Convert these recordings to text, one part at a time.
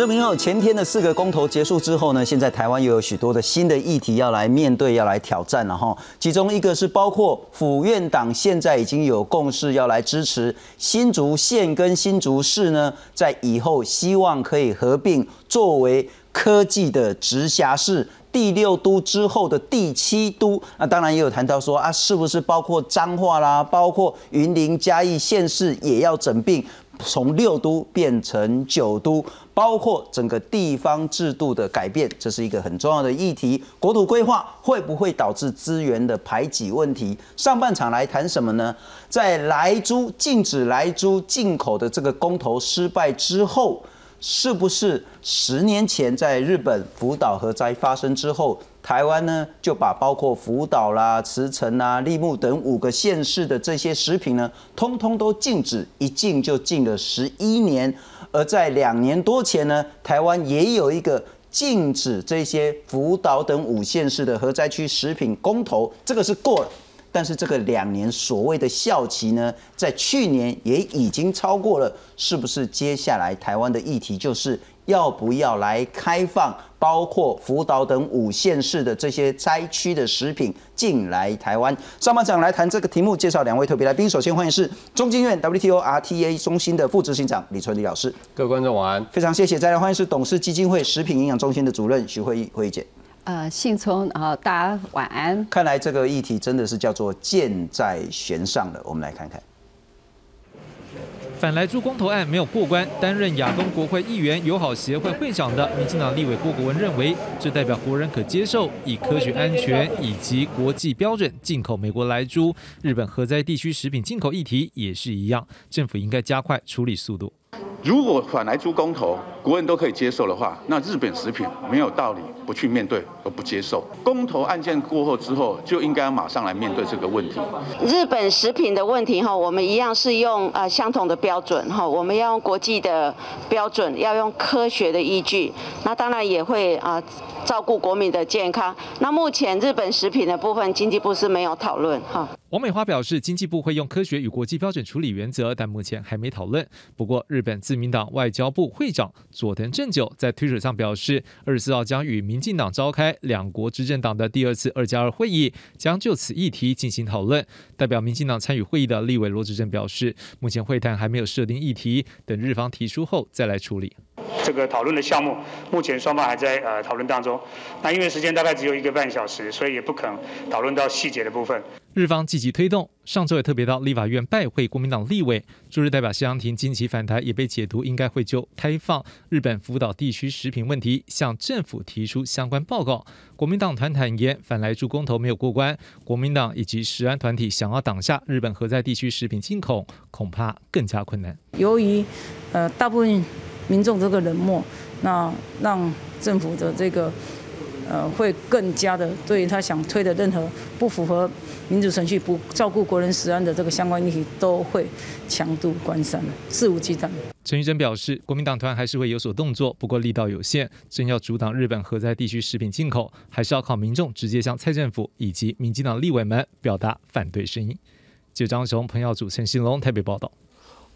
这明后前天的四个公投结束之后呢，现在台湾又有许多的新的议题要来面对，要来挑战了哈。其中一个是包括府院党现在已经有共识要来支持新竹县跟新竹市呢，在以后希望可以合并作为科技的直辖市。第六都之后的第七都，那当然也有谈到说啊，是不是包括彰化啦，包括云林嘉义县市也要整并，从六都变成九都，包括整个地方制度的改变，这是一个很重要的议题。国土规划会不会导致资源的排挤问题？上半场来谈什么呢？在来猪禁止来猪进口的这个公投失败之后。是不是十年前在日本福岛核灾发生之后，台湾呢就把包括福岛啦、茨城啦、立木等五个县市的这些食品呢，通通都禁止，一禁就禁了十一年。而在两年多前呢，台湾也有一个禁止这些福岛等五县市的核灾区食品公投，这个是过了。但是这个两年所谓的效期呢，在去年也已经超过了，是不是？接下来台湾的议题就是要不要来开放，包括福岛等五县市的这些灾区的食品进来台湾？上半场来谈这个题目，介绍两位特别来宾。首先欢迎是中经院 WTO RTA 中心的副执行长李春礼老师。各位观众晚安，非常谢谢。再来欢迎是董事基金会食品营养中心的主任徐慧议慧议姐。呃，信聪，然后，大家晚安。看来这个议题真的是叫做箭在弦上了。我们来看看，反来珠公投案没有过关。担任亚东国会议员友好协会会长的民进党立委郭国文认为，这代表国人可接受以科学安全以及国际标准进口美国来猪。日本核灾地区食品进口议题也是一样，政府应该加快处理速度。如果反来猪公投，国人都可以接受的话，那日本食品没有道理不去面对而不接受。公投案件过后之后，就应该马上来面对这个问题。日本食品的问题哈，我们一样是用呃相同的标准哈，我们要用国际的标准，要用科学的依据。那当然也会啊照顾国民的健康。那目前日本食品的部分，经济部是没有讨论哈。王美花表示，经济部会用科学与国际标准处理原则，但目前还没讨论。不过，日本自民党外交部会长佐藤正久在推特上表示，二十四号将与民民进党召开两国执政党的第二次二加二会议，将就此议题进行讨论。代表民进党参与会议的立委罗志正表示，目前会谈还没有设定议题，等日方提出后再来处理。这个讨论的项目，目前双方还在呃讨论当中。那因为时间大概只有一个半小时，所以也不可能讨论到细节的部分。日方积极推动，上周也特别到立法院拜会国民党立委。驻日代表谢阳廷近期反台，也被解读应该会就开放日本福岛地区食品问题向政府提出相关报告。国民党团坦言，反来助公投没有过关，国民党以及食安团体想要挡下日本核在地区食品进口，恐怕更加困难。由于呃大部分。民众这个冷漠，那让政府的这个呃会更加的对他想推的任何不符合民主程序、不照顾国人食安的这个相关议题，都会强度关山，肆无忌惮。陈玉珍表示，国民党团还是会有所动作，不过力道有限，真要阻挡日本核灾地区食品进口，还是要靠民众直接向蔡政府以及民进党立委们表达反对声音。记者张雄、彭耀祖、陈兴龙台北报道。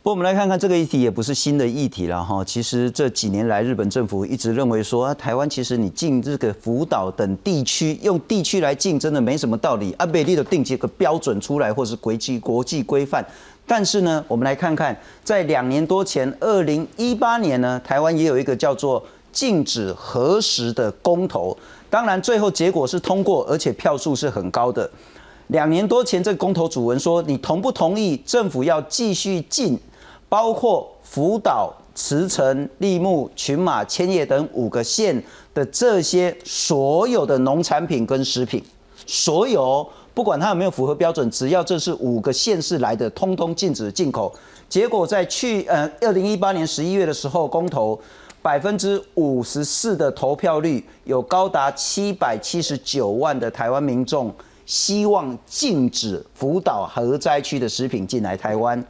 不，我们来看看这个议题也不是新的议题了哈。其实这几年来，日本政府一直认为说，台湾其实你进这个福岛等地区，用地区来进，真的没什么道理。阿贝利的定几个标准出来，或是国际国际规范。但是呢，我们来看看，在两年多前，二零一八年呢，台湾也有一个叫做禁止核实的公投。当然，最后结果是通过，而且票数是很高的。两年多前，这个公投主文说，你同不同意政府要继续禁？包括福岛、茨城、立木、群马、千叶等五个县的这些所有的农产品跟食品，所有不管它有没有符合标准，只要这是五个县市来的，通通禁止进口。结果在去呃二零一八年十一月的时候，公投百分之五十四的投票率，有高达七百七十九万的台湾民众希望禁止福岛核灾区的食品进来台湾。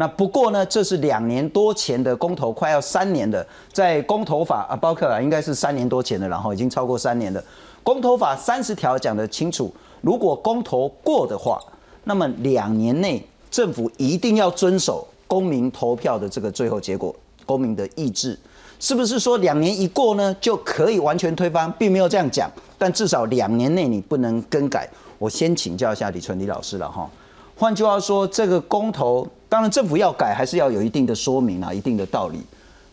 那不过呢，这是两年多前的公投，快要三年的，在公投法啊，包括啊，应该是三年多前的，然后已经超过三年的公投法三十条讲得清楚，如果公投过的话，那么两年内政府一定要遵守公民投票的这个最后结果，公民的意志。是不是说两年一过呢就可以完全推翻？并没有这样讲，但至少两年内你不能更改。我先请教一下李纯李老师了哈。换句话说，这个公投，当然政府要改还是要有一定的说明啊，一定的道理。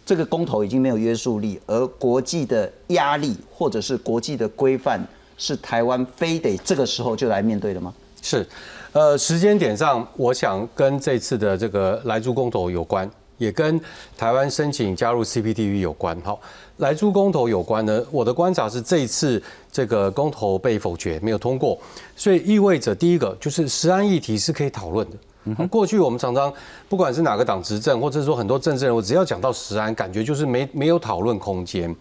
这个公投已经没有约束力，而国际的压力或者是国际的规范，是台湾非得这个时候就来面对的吗？是，呃，时间点上，我想跟这次的这个来珠公投有关，也跟台湾申请加入 CPTV 有关。好，来珠公投有关呢，我的观察是这一次这个公投被否决，没有通过，所以意味着第一个就是实案议题是可以讨论的。过去我们常常不管是哪个党执政，或者说很多政治人物，只要讲到实案，感觉就是没没有讨论空间。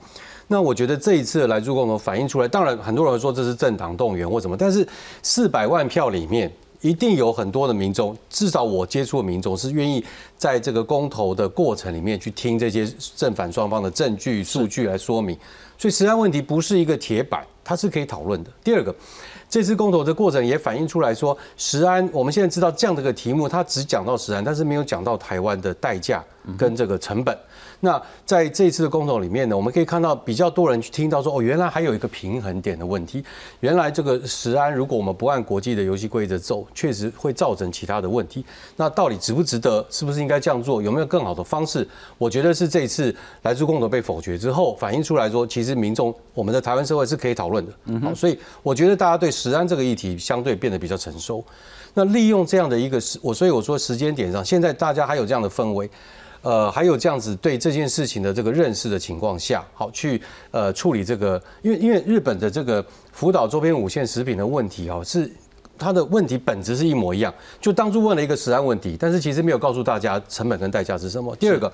那我觉得这一次来助共同反映出来，当然很多人说这是政党动员或什么，但是四百万票里面一定有很多的民众，至少我接触的民众是愿意在这个公投的过程里面去听这些正反双方的证据数据来说明，所以实案问题不是一个铁板，它是可以讨论的。第二个。这次公投的过程也反映出来说，石安，我们现在知道这样的一个题目，它只讲到石安，但是没有讲到台湾的代价跟这个成本。那在这次的公投里面呢，我们可以看到比较多人去听到说，哦，原来还有一个平衡点的问题。原来这个食安，如果我们不按国际的游戏规则走，确实会造成其他的问题。那到底值不值得？是不是应该这样做？有没有更好的方式？我觉得是这一次来自公投被否决之后，反映出来说，其实民众我们的台湾社会是可以讨论的。好，所以我觉得大家对食安这个议题相对变得比较成熟。那利用这样的一个时，我所以我说时间点上，现在大家还有这样的氛围。呃，还有这样子对这件事情的这个认识的情况下，好去呃处理这个，因为因为日本的这个福岛周边五线食品的问题哦，是它的问题本质是一模一样，就当初问了一个食安问题，但是其实没有告诉大家成本跟代价是什么。第二个，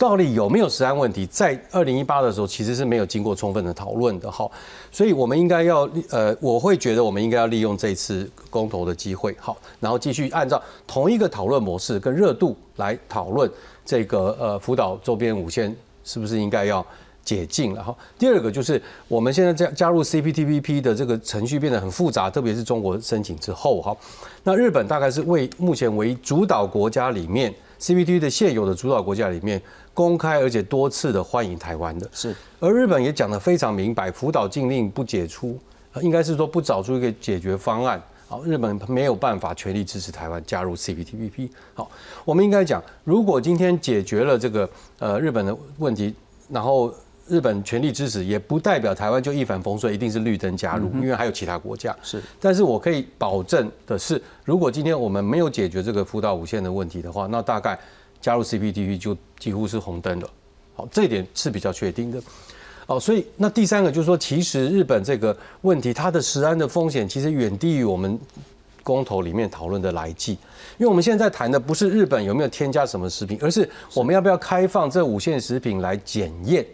到底有没有食安问题，在二零一八的时候其实是没有经过充分的讨论的，哈，所以我们应该要呃，我会觉得我们应该要利用这次公投的机会，好，然后继续按照同一个讨论模式跟热度来讨论。这个呃，福岛周边五线是不是应该要解禁了哈？第二个就是我们现在加加入 CPTPP 的这个程序变得很复杂，特别是中国申请之后哈。那日本大概是为目前为主导国家里面 CPT 的现有的主导国家里面公开而且多次的欢迎台湾的，是。而日本也讲得非常明白，福岛禁令不解除，应该是说不找出一个解决方案。好，日本没有办法全力支持台湾加入 CPTPP。好，我们应该讲，如果今天解决了这个呃日本的问题，然后日本全力支持，也不代表台湾就一帆风顺，一定是绿灯加入，因为还有其他国家。是，但是我可以保证的是，如果今天我们没有解决这个福岛五线的问题的话，那大概加入 CPTPP 就几乎是红灯了。好，这一点是比较确定的。哦，所以那第三个就是说，其实日本这个问题，它的食安的风险其实远低于我们公投里面讨论的来剂，因为我们现在谈的不是日本有没有添加什么食品，而是我们要不要开放这五线食品来检验，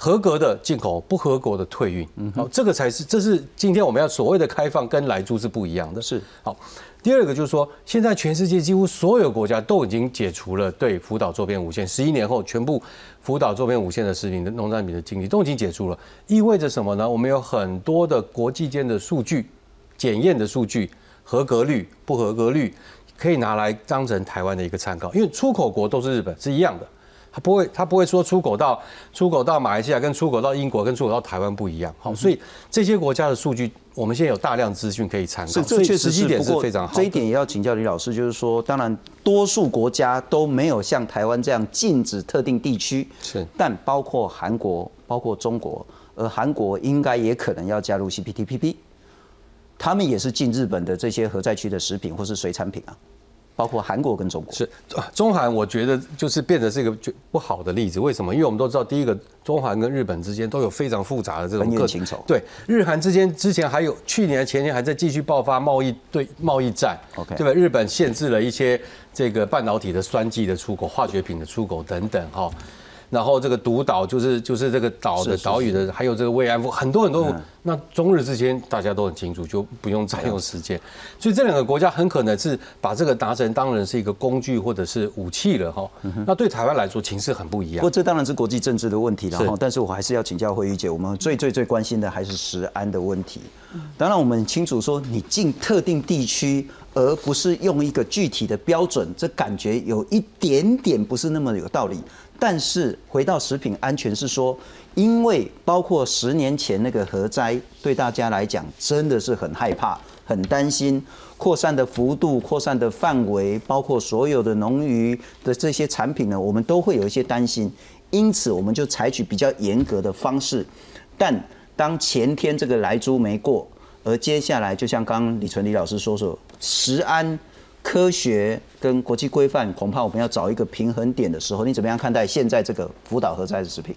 合格的进口，不合格的退运。嗯好，这个才是，这是今天我们要所谓的开放，跟来猪是不一样的。是好。第二个就是说，现在全世界几乎所有国家都已经解除了对福岛周边五线，十一年后全部福岛周边五线的食品的农产品的经济都已经解除了，意味着什么呢？我们有很多的国际间的数据检验的数据，合格率、不合格率，可以拿来当成台湾的一个参考，因为出口国都是日本，是一样的。他不会，他不会说出口到出口到马来西亚跟出口到英国跟出口到台湾不一样。好，所以这些国家的数据，我们现在有大量资讯可以参考。是，这确实是不过非常好。这一点也要请教李老师，就是说，当然多数国家都没有像台湾这样禁止特定地区，是，但包括韩国、包括中国，而韩国应该也可能要加入 CPTPP，他们也是禁日本的这些核灾区的食品或是水产品啊。包括韩国跟中国是中韩，我觉得就是变得是一个不好的例子。为什么？因为我们都知道，第一个，中韩跟日本之间都有非常复杂的这种情仇。对，日韩之间之前还有去年前年还在继续爆发贸易对贸易战。OK，对吧？日本限制了一些这个半导体的酸剂的出口、化学品的出口等等，哈。然后这个独岛就是就是这个岛的岛屿的，还有这个慰安妇，很多很多。那中日之间大家都很清楚，就不用占用时间。所以这两个国家很可能是把这个达成当然是一个工具或者是武器了哈。那对台湾来说情势很不一样。不过这当然是国际政治的问题了哈。但是我还是要请教慧玉姐，我们最最最关心的还是食安的问题。当然我们清楚说，你进特定地区。而不是用一个具体的标准，这感觉有一点点不是那么有道理。但是回到食品安全是说，因为包括十年前那个核灾，对大家来讲真的是很害怕、很担心，扩散的幅度、扩散的范围，包括所有的农渔的这些产品呢，我们都会有一些担心。因此，我们就采取比较严格的方式。但当前天这个来猪没过，而接下来就像刚刚李纯李老师说说，食安。科学跟国际规范，恐怕我们要找一个平衡点的时候，你怎么样看待现在这个福岛核灾的食品？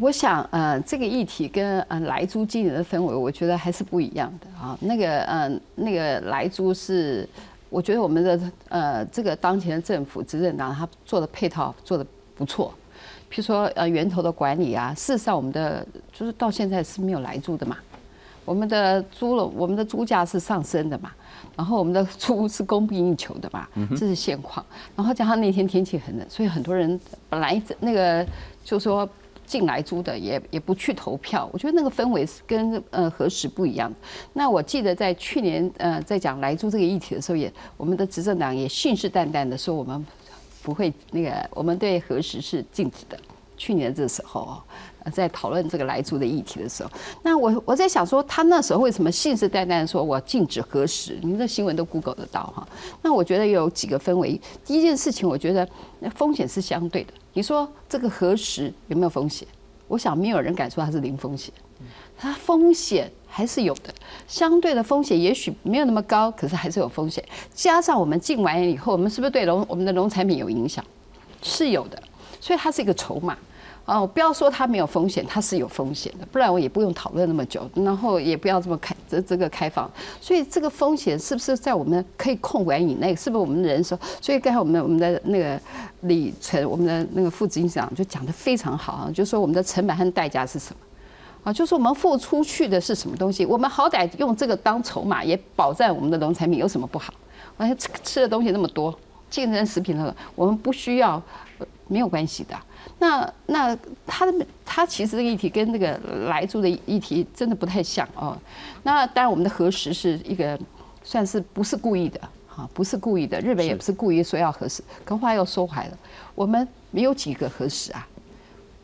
我想，呃，这个议题跟呃来猪今年的氛围，我觉得还是不一样的啊。那个，呃，那个来猪是，我觉得我们的呃这个当前的政府执政党他做的配套做的不错，譬如说呃源头的管理啊，事实上我们的就是到现在是没有来猪的嘛，我们的猪了，我们的猪价是上升的嘛。然后我们的猪是供不应求的嘛，这是现况。然后加上那天天气很冷，所以很多人本来那个就说进来租的也也不去投票。我觉得那个氛围是跟呃何时不一样。那我记得在去年呃在讲来租这个议题的时候，也我们的执政党也信誓旦旦的说我们不会那个我们对何时是禁止的。去年这时候哦，在讨论这个来租的议题的时候，那我我在想说，他那时候为什么信誓旦旦说我禁止核实？您的新闻都 Google 得到哈。那我觉得有几个氛围。第一件事情，我觉得风险是相对的。你说这个核实有没有风险？我想没有人敢说它是零风险，它风险还是有的。相对的风险也许没有那么高，可是还是有风险。加上我们进完以后，我们是不是对农我们的农产品有影响？是有的，所以它是一个筹码。哦，不要说它没有风险，它是有风险的，不然我也不用讨论那么久，然后也不要这么开这这个开放。所以这个风险是不是在我们可以控管以内？是不是我们人说？所以刚才我们我们的那个李成，我们的那个副执行长就讲的非常好啊，就说我们的成本和代价是什么？啊，就是我们付出去的是什么东西？我们好歹用这个当筹码，也保障我们的农产品有什么不好？而且吃吃的东西那么多，竞争食品的，我们不需要，没有关系的。那那他的他其实这个议题跟那个来住的议题真的不太像哦。那当然我们的核实是一个算是不是故意的哈，不是故意的。日本也不是故意说要核实，可话又说回来了，我们没有几个核实啊。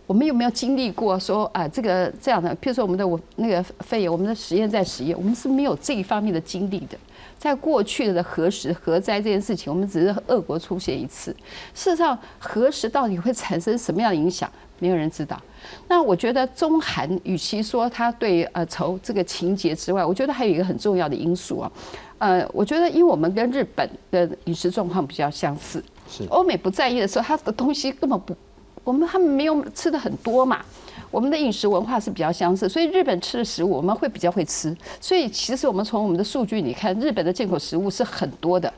我们有没有经历过说啊这个这样的？譬如说我们的我那个肺炎，我们的实验在实验，我们是没有这一方面的经历的。在过去的核实核灾这件事情，我们只是俄国出现一次。事实上，核实到底会产生什么样的影响，没有人知道。那我觉得中韩与其说他对呃仇这个情节之外，我觉得还有一个很重要的因素啊。呃，我觉得因为我们跟日本的饮食状况比较相似，是欧美不在意的时候，他的东西根本不，我们他们没有吃的很多嘛。我们的饮食文化是比较相似，所以日本吃的食物我们会比较会吃。所以其实我们从我们的数据你看，日本的进口食物是很多的，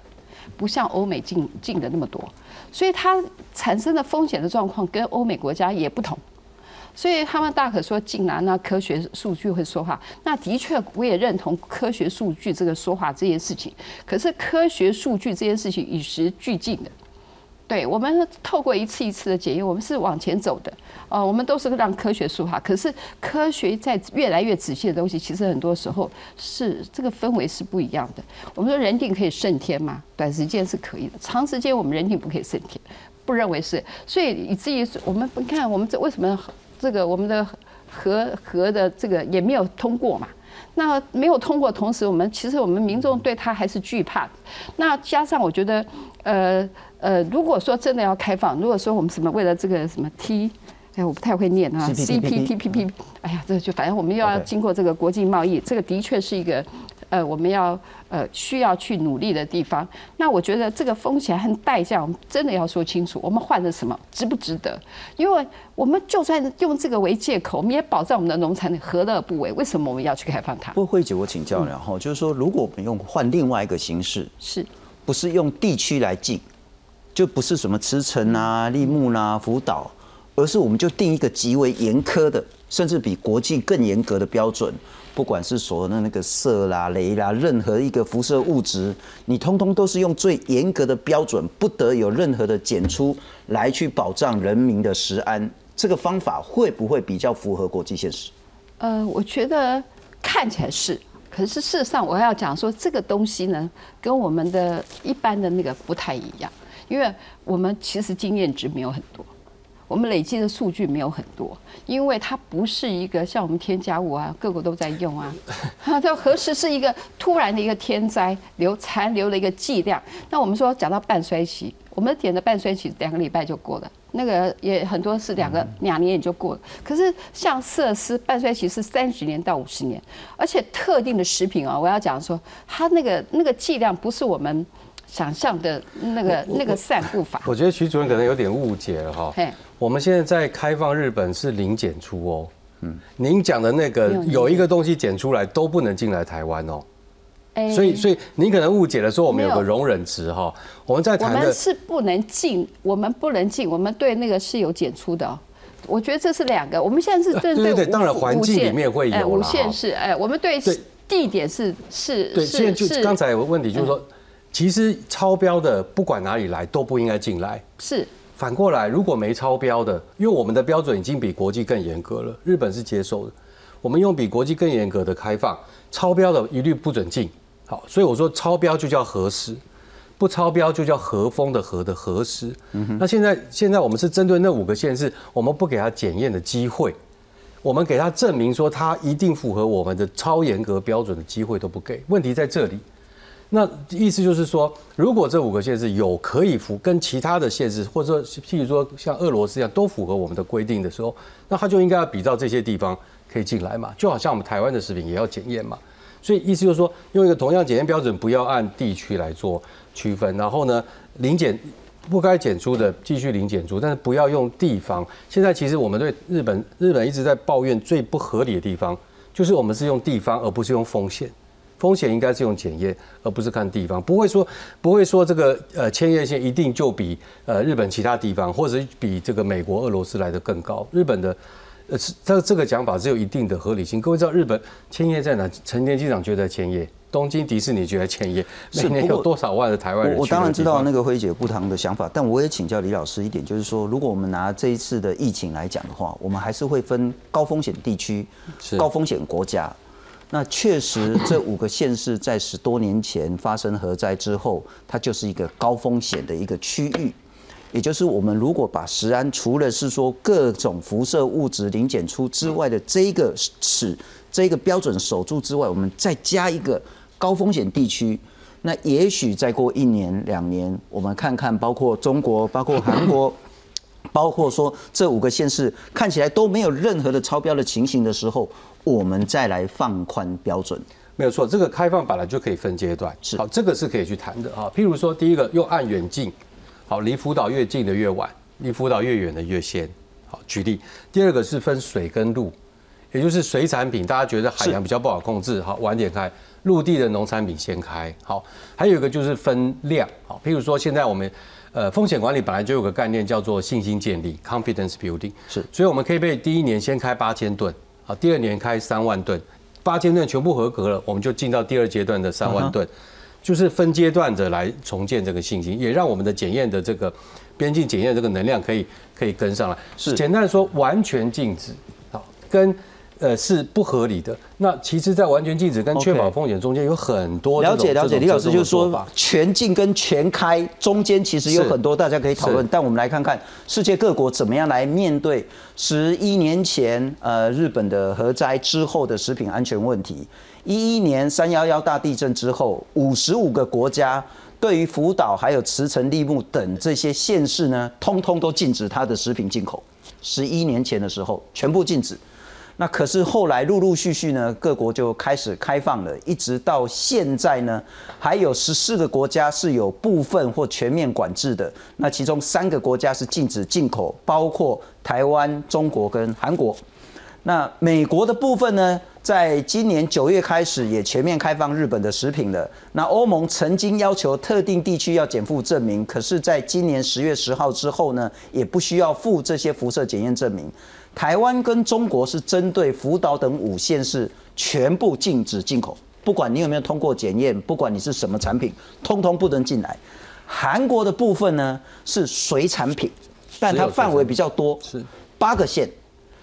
不像欧美进进的那么多。所以它产生的风险的状况跟欧美国家也不同。所以他们大可说进来那科学数据会说话。那的确我也认同科学数据这个说话这件事情。可是科学数据这件事情与时俱进的。对我们透过一次一次的检验，我们是往前走的。哦，我们都是让科学说话。可是科学在越来越仔细的东西，其实很多时候是这个氛围是不一样的。我们说人定可以胜天吗？短时间是可以的，长时间我们人定不可以胜天，不认为是。所以以至于我们你看，我们这为什么这个我们的核核的这个也没有通过嘛？那没有通过，同时我们其实我们民众对他还是惧怕。那加上我觉得，呃。呃，如果说真的要开放，如果说我们什么为了这个什么 T，哎，我不太会念啊，CPTPP，哎呀，这就反正我们又要经过这个国际贸易，这个的确是一个呃我们要呃需要去努力的地方。那我觉得这个风险和代价，我们真的要说清楚，我们换的什么值不值得？因为我们就算用这个为借口，我们也保障我们的农产品，何乐而不为？为什么我们要去开放它？不过慧姐，我请教了哈，就是说，如果我们用换另外一个形式，是不是用地区来进？就不是什么慈城啊、立木啦、福岛，而是我们就定一个极为严苛的，甚至比国际更严格的标准。不管是所谓的那个色啦、雷啦，任何一个辐射物质，你通通都是用最严格的标准，不得有任何的检出来去保障人民的食安。这个方法会不会比较符合国际现实？呃，我觉得看起来是，可是事实上我要讲说，这个东西呢，跟我们的一般的那个不太一样。因为我们其实经验值没有很多，我们累积的数据没有很多，因为它不是一个像我们添加物啊，各国都在用啊。它这何时是一个突然的一个天灾留残留的一个剂量？那我们说讲到半衰期，我们点的半衰期两个礼拜就过了，那个也很多是两个两年也就过了。可是像设施半衰期是三十年到五十年，而且特定的食品啊，我要讲说它那个那个剂量不是我们。想象的那个那个散步法，我觉得徐主任可能有点误解了哈。我们现在在开放日本是零检出哦。嗯，您讲的那个有一个东西检出来都不能进来台湾哦。所以所以您可能误解了，说我们有个容忍值哈。我们在谈的是不能进，我们不能进，我们对那个是有检出的。我觉得这是两个。我们现在是针对对当然环境里面会有无限是哎，我们对地点是是对。现在就刚才有个问题就是说。其实超标的不管哪里来都不应该进来。是反过来，如果没超标的，因为我们的标准已经比国际更严格了，日本是接受的。我们用比国际更严格的开放，超标的一律不准进。好，所以我说超标就叫核实，不超标就叫和风的和的核实。那现在现在我们是针对那五个县市，我们不给他检验的机会，我们给他证明说他一定符合我们的超严格标准的机会都不给。问题在这里。那意思就是说，如果这五个限制有可以符跟其他的限制，或者说譬如说像俄罗斯一样都符合我们的规定的时候，那他就应该要比照这些地方可以进来嘛，就好像我们台湾的食品也要检验嘛。所以意思就是说，用一个同样检验标准，不要按地区来做区分，然后呢，零检不该检出的继续零检出，但是不要用地方。现在其实我们对日本日本一直在抱怨最不合理的地方，就是我们是用地方而不是用风险。风险应该是用检验，而不是看地方。不会说，不会说这个呃千叶县一定就比呃日本其他地方，或者比这个美国、俄罗斯来的更高。日本的呃，这这个讲法只有一定的合理性。各位知道日本千叶在哪？成田机场就在千叶，东京迪士尼就在千叶。每年有多少万的台湾人？我当然知道那个辉姐不同的想法，但我也请教李老师一点，就是说，如果我们拿这一次的疫情来讲的话，我们还是会分高风险地区、高风险国家。那确实，这五个县市在十多年前发生核灾之后，它就是一个高风险的一个区域。也就是我们如果把石安除了是说各种辐射物质零检出之外的这一个尺、这个标准守住之外，我们再加一个高风险地区，那也许再过一年两年，我们看看包括中国、包括韩国。包括说这五个县市看起来都没有任何的超标的情形的时候，我们再来放宽标准，没有错。这个开放本来就可以分阶段，是好，这个是可以去谈的啊。譬如说，第一个用按远近，好，离福岛越近的越晚，离福岛越远的越先。好，举例。第二个是分水跟陆，也就是水产品，大家觉得海洋比较不好控制，好，晚点开；陆地的农产品先开。好，还有一个就是分量，好，譬如说现在我们。呃，风险管理本来就有个概念叫做信心建立 （confidence building），是，所以我们可以被第一年先开八千吨，好，第二年开三万吨，八千吨全部合格了，我们就进到第二阶段的三万吨，就是分阶段的来重建这个信心，也让我们的检验的这个边境检验这个能量可以可以跟上来。是，简单的说，完全禁止，好，跟。呃，是不合理的。那其实，在完全禁止跟确保风险中间有很多了解了解。李老师就是说，全禁跟全开中间其实有很多大家可以讨论。但我们来看看世界各国怎么样来面对十一年前呃日本的核灾之后的食品安全问题。一一年三幺幺大地震之后，五十五个国家对于福岛还有茨城、立木等这些县市呢，通通都禁止它的食品进口。十一年前的时候，全部禁止。那可是后来陆陆续续呢，各国就开始开放了，一直到现在呢，还有十四个国家是有部分或全面管制的。那其中三个国家是禁止进口，包括台湾、中国跟韩国。那美国的部分呢，在今年九月开始也全面开放日本的食品了。那欧盟曾经要求特定地区要减负证明，可是在今年十月十号之后呢，也不需要付这些辐射检验证明。台湾跟中国是针对福岛等五县市全部禁止进口，不管你有没有通过检验，不管你是什么产品，通通不能进来。韩国的部分呢是水产品，但它范围比较多，是八个县。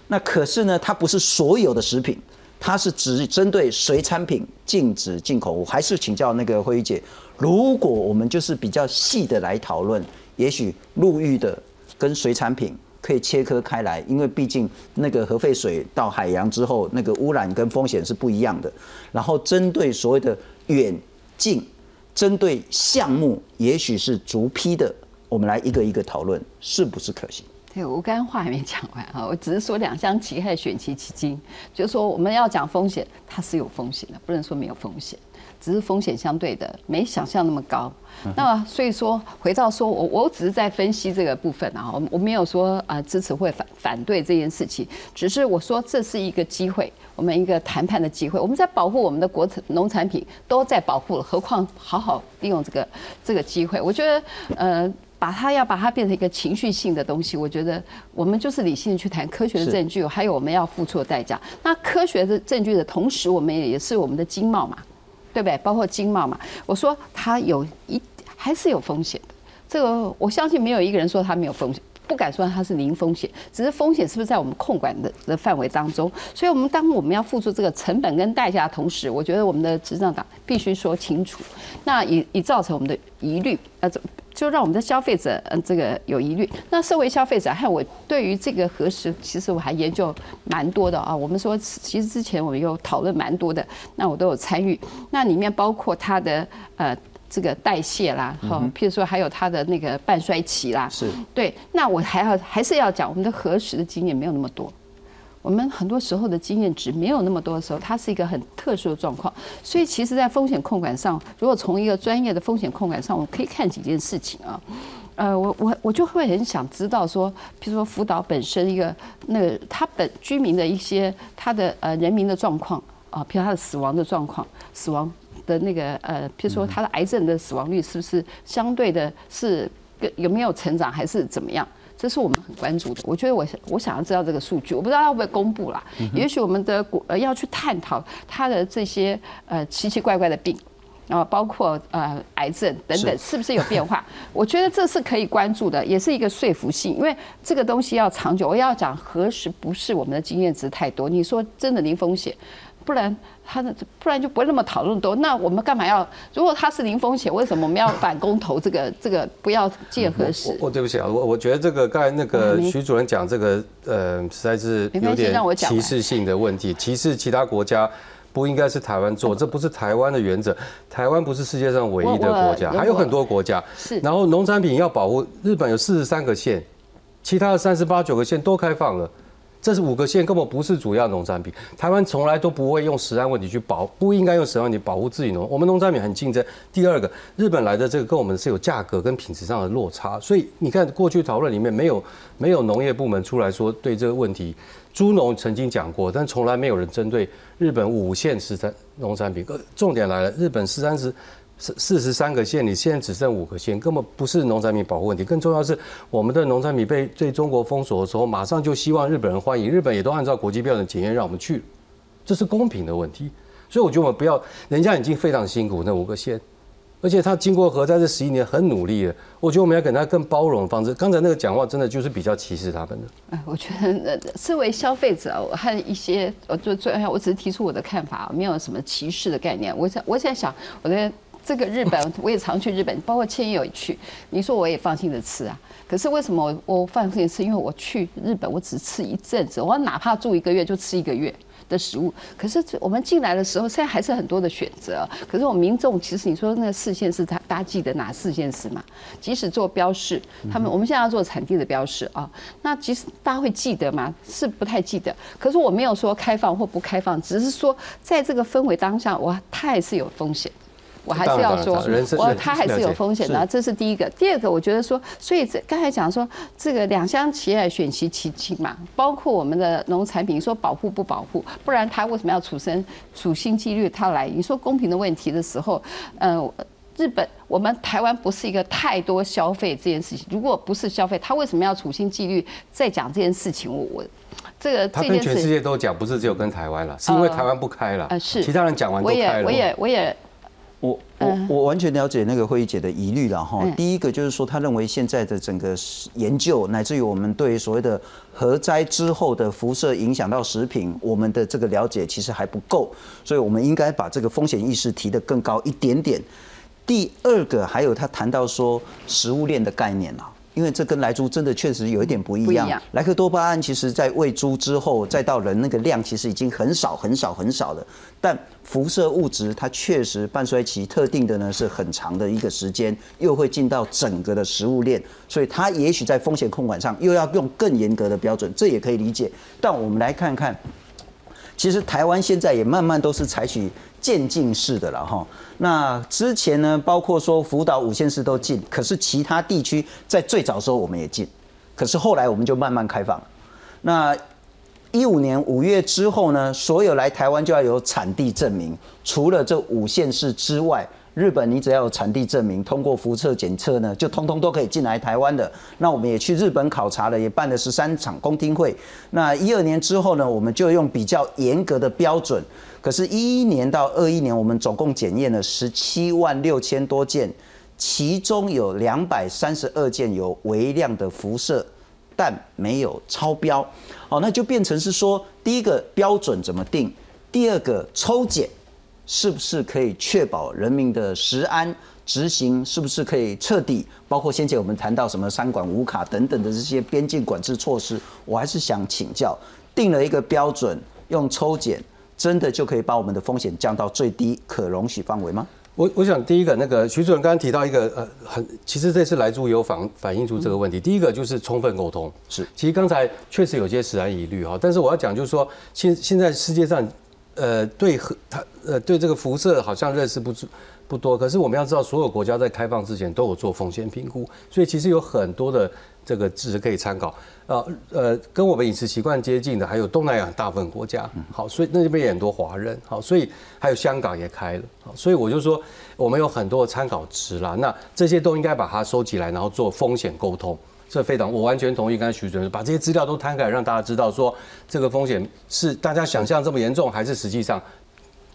那可是呢，它不是所有的食品，它是只针对水产品禁止进口。我还是请教那个辉姐，如果我们就是比较细的来讨论，也许陆域的跟水产品。可以切割开来，因为毕竟那个核废水到海洋之后，那个污染跟风险是不一样的。然后针对所谓的远近，针对项目，也许是逐批的，我们来一个一个讨论是不是可行。对，我刚刚话还没讲完啊，我只是说两相其害，选其其精，就是说我们要讲风险，它是有风险的，不能说没有风险。只是风险相对的没想象那么高，那么所以说回到说我我只是在分析这个部分啊，我我没有说啊支持或反反对这件事情，只是我说这是一个机会，我们一个谈判的机会，我们在保护我们的国产农产品都在保护了，何况好好利用这个这个机会，我觉得呃把它要把它变成一个情绪性的东西，我觉得我们就是理性的去谈科学的证据，还有我们要付出的代价。那科学的证据的同时，我们也是我们的经贸嘛。对不对？包括经贸嘛，我说它有一还是有风险。这个我相信没有一个人说它没有风险，不敢说它是零风险，只是风险是不是在我们控管的的范围当中？所以，我们当我们要付出这个成本跟代价的同时，我觉得我们的执政党必须说清楚，那也也造成我们的疑虑，那怎，就让我们的消费者嗯这个有疑虑。那身为消费者，还有我对于这个核实，其实我还研究蛮多的啊。我们说其实之前我们有讨论蛮多的，那我都有参与。那里面包括它的呃这个代谢啦，哈，譬如说还有它的那个半衰期啦，是对。那我还要还是要讲，我们的核实的经验没有那么多。我们很多时候的经验值没有那么多的时候，它是一个很特殊的状况。所以，其实，在风险控管上，如果从一个专业的风险控管上，我可以看几件事情啊。呃，我我我就会很想知道说，比如说福岛本身一个那个他本居民的一些他的呃人民的状况啊，譬如他的死亡的状况，死亡的那个呃，譬如说他的癌症的死亡率是不是相对的是有没有成长还是怎么样？这是我们很关注的。我觉得我我想要知道这个数据，我不知道它会不会公布啦。也许我们的国呃要去探讨它的这些呃奇奇怪怪的病啊，包括呃癌症等等，是不是有变化？我觉得这是可以关注的，也是一个说服性，因为这个东西要长久。我要讲何时不是我们的经验值太多？你说真的零风险，不然。他的不然就不会那么讨论多。那我们干嘛要？如果他是零风险，为什么我们要反公投？这个 这个不要借核实。我对不起啊，我我觉得这个刚才那个徐主任讲这个，呃，实在是有点歧视性的问题。歧视其他国家不应该是台湾做，这不是台湾的原则。台湾不是世界上唯一的国家，还有很多国家。是。然后农产品要保护，日本有四十三个县，其他的三十八九个县都开放了。这是五个县根本不是主要农产品，台湾从来都不会用食安问题去保，不应该用食安问题保护自己农。我们农产品很竞争。第二个，日本来的这个跟我们是有价格跟品质上的落差，所以你看过去讨论里面没有没有农业部门出来说对这个问题。猪农曾经讲过，但从来没有人针对日本五县十三农产品。重点来了，日本十三十。四四十三个县，你现在只剩五个县，根本不是农产品保护问题。更重要是，我们的农产品被对中国封锁的时候，马上就希望日本人欢迎，日本也都按照国际标准检验让我们去，这是公平的问题。所以我觉得我们不要，人家已经非常辛苦那五个县，而且他经过核在这十一年很努力了，我觉得我们要给他更包容的方式。刚才那个讲话真的就是比较歧视他们的。哎，我觉得身为消费者，我和一些我就最我只是提出我的看法，没有什么歧视的概念。我在我在想，我在。这个日本 我也常去日本，包括千也有去。你说我也放心的吃啊？可是为什么我我放心的吃？因为我去日本，我只吃一阵子，我哪怕住一个月就吃一个月的食物。可是我们进来的时候，现在还是很多的选择。可是我们民众其实你说那个四线是他大家记得哪四线是嘛？即使做标示，他们我们现在要做产地的标示啊，那即使大家会记得吗？是不太记得。可是我没有说开放或不开放，只是说在这个氛围当下，哇它还是有风险。我还是要说，我它还是有风险的，这是第一个。第二个，我觉得说，所以这刚才讲说，这个两厢企业选其其轻嘛，包括我们的农产品，说保护不保护，不然它为什么要处身处心积虑它来？你说公平的问题的时候，嗯，日本我们台湾不是一个太多消费这件事情，如果不是消费，他为什么要处心积虑在讲这件事情？我我这个他跟全世界都讲，不是只有跟台湾了，是因为台湾不开了，呃是，其他人讲完都开了。我也我也我也。我我我完全了解那个会议姐的疑虑了哈。第一个就是说，他认为现在的整个研究，乃至于我们对所谓的核灾之后的辐射影响到食品，我们的这个了解其实还不够，所以我们应该把这个风险意识提得更高一点点。第二个，还有他谈到说食物链的概念啊。因为这跟来猪真的确实有一点不一样。莱克多巴胺其实在喂猪之后，再到人那个量其实已经很少很少很少了，但辐射物质它确实半衰期特定的呢是很长的一个时间，又会进到整个的食物链，所以它也许在风险控管上又要用更严格的标准，这也可以理解。但我们来看看。其实台湾现在也慢慢都是采取渐进式的了哈。那之前呢，包括说福岛五县市都禁，可是其他地区在最早时候我们也禁，可是后来我们就慢慢开放。那一五年五月之后呢，所有来台湾就要有产地证明，除了这五县市之外。日本，你只要有产地证明，通过辐射检测呢，就通通都可以进来台湾的。那我们也去日本考察了，也办了十三场公听会。那一二年之后呢，我们就用比较严格的标准。可是，一一年到二一年，我们总共检验了十七万六千多件，其中有两百三十二件有微量的辐射，但没有超标。好，那就变成是说，第一个标准怎么定？第二个抽检。是不是可以确保人民的食安执行？是不是可以彻底？包括先前我们谈到什么三管五卡等等的这些边境管制措施，我还是想请教，定了一个标准，用抽检，真的就可以把我们的风险降到最低可容许范围吗？我我想第一个，那个徐主任刚刚提到一个呃，很其实这次来住有反反映出这个问题。第一个就是充分沟通，是，其实刚才确实有些使然疑虑哈，但是我要讲就是说，现现在世界上。呃，对核它呃对这个辐射好像认识不不多，可是我们要知道，所有国家在开放之前都有做风险评估，所以其实有很多的这个值可以参考。呃呃，跟我们饮食习惯接近的还有东南亚大部分国家，好，所以那边也很多华人，好，所以还有香港也开了，好，所以我就说我们有很多的参考值啦，那这些都应该把它收集来，然后做风险沟通。这非常，我完全同意刚才徐主任把这些资料都摊开，让大家知道说这个风险是大家想象这么严重，还是实际上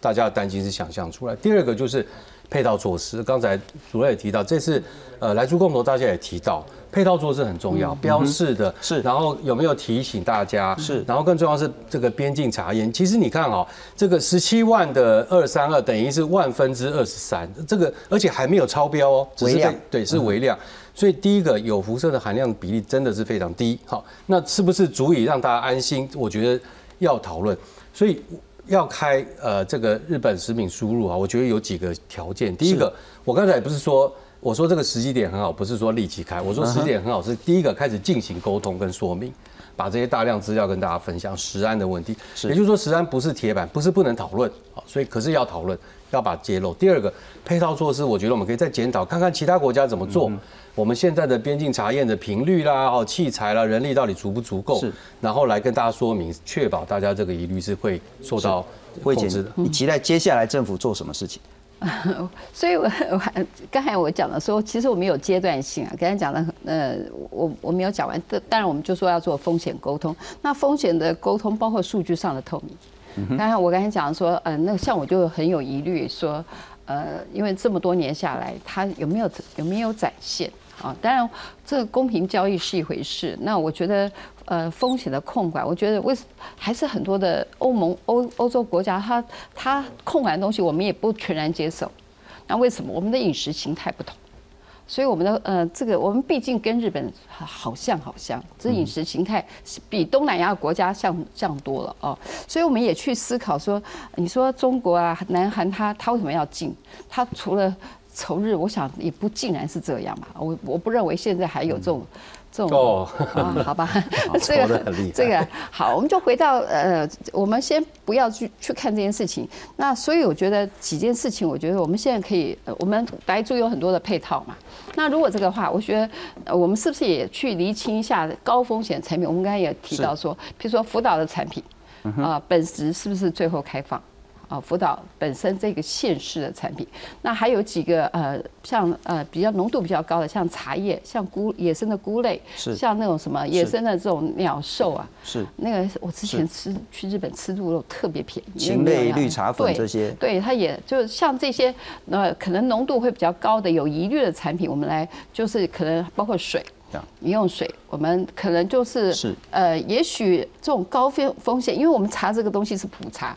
大家的担心是想象出来。第二个就是配套措施，刚才主任也提到，这次呃来猪共投大家也提到配套措施很重要，标示的是，然后有没有提醒大家是，然后更重要是这个边境查验。其实你看哦，这个十七万的二三二等于是万分之二十三，这个而且还没有超标哦，微量对是微量。所以第一个有辐射的含量比例真的是非常低，好，那是不是足以让大家安心？我觉得要讨论。所以要开呃这个日本食品输入啊，我觉得有几个条件。第一个，我刚才也不是说我说这个时机点很好，不是说立即开，我说时机点很好是第一个开始进行沟通跟说明，把这些大量资料跟大家分享食安的问题。也就是说食安不是铁板，不是不能讨论，啊，所以可是要讨论，要把揭露。第二个配套措施，我觉得我们可以再检讨看看其他国家怎么做。我们现在的边境查验的频率啦、哦器材啦、人力到底足不足够？是，然后来跟大家说明，确保大家这个疑虑是会受到控制的。你期待接下来政府做什么事情？所以，我我刚才我讲的说，其实我们有阶段性啊。刚才讲的，呃，我我没有讲完。当然，我们就说要做风险沟通。那风险的沟通包括数据上的透明。刚才我刚才讲说，嗯，那像我就很有疑虑，说，呃，因为这么多年下来，它有没有有没有展现？啊，当然，这公平交易是一回事。那我觉得，呃，风险的控管，我觉得为还是很多的欧盟、欧欧洲国家，它它控管的东西，我们也不全然接受。那为什么？我们的饮食形态不同，所以我们的呃，这个我们毕竟跟日本好像好像，这饮食形态比东南亚国家像像多了哦。所以我们也去思考说，你说中国啊、南韩，它它为什么要进？它除了仇日，我想也不尽然是这样吧。我我不认为现在还有这种这种啊，好吧，这个这个好，我们就回到呃，我们先不要去去看这件事情。那所以我觉得几件事情，我觉得我们现在可以，我们白猪有很多的配套嘛。那如果这个话，我觉得我们是不是也去厘清一下高风险产品？我们刚才也提到说，比如说辅导的产品啊，本质是不是最后开放？啊，辅导本身这个县市的产品，那还有几个呃，像呃比较浓度比较高的，像茶叶，像菇野生的菇类，是像那种什么野生的这种鸟兽啊，是那个我之前吃去日本吃鹿肉特别便宜，禽类绿茶粉这些，对它也就像这些呃可能浓度会比较高的有疑虑的产品，我们来就是可能包括水，饮用水，我们可能就是是呃也许这种高风风险，因为我们查这个东西是普查。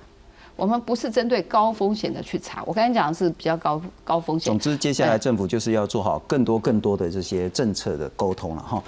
我们不是针对高风险的去查。我刚才讲的是比较高高风险。总之，接下来政府就是要做好更多更多的这些政策的沟通了哈。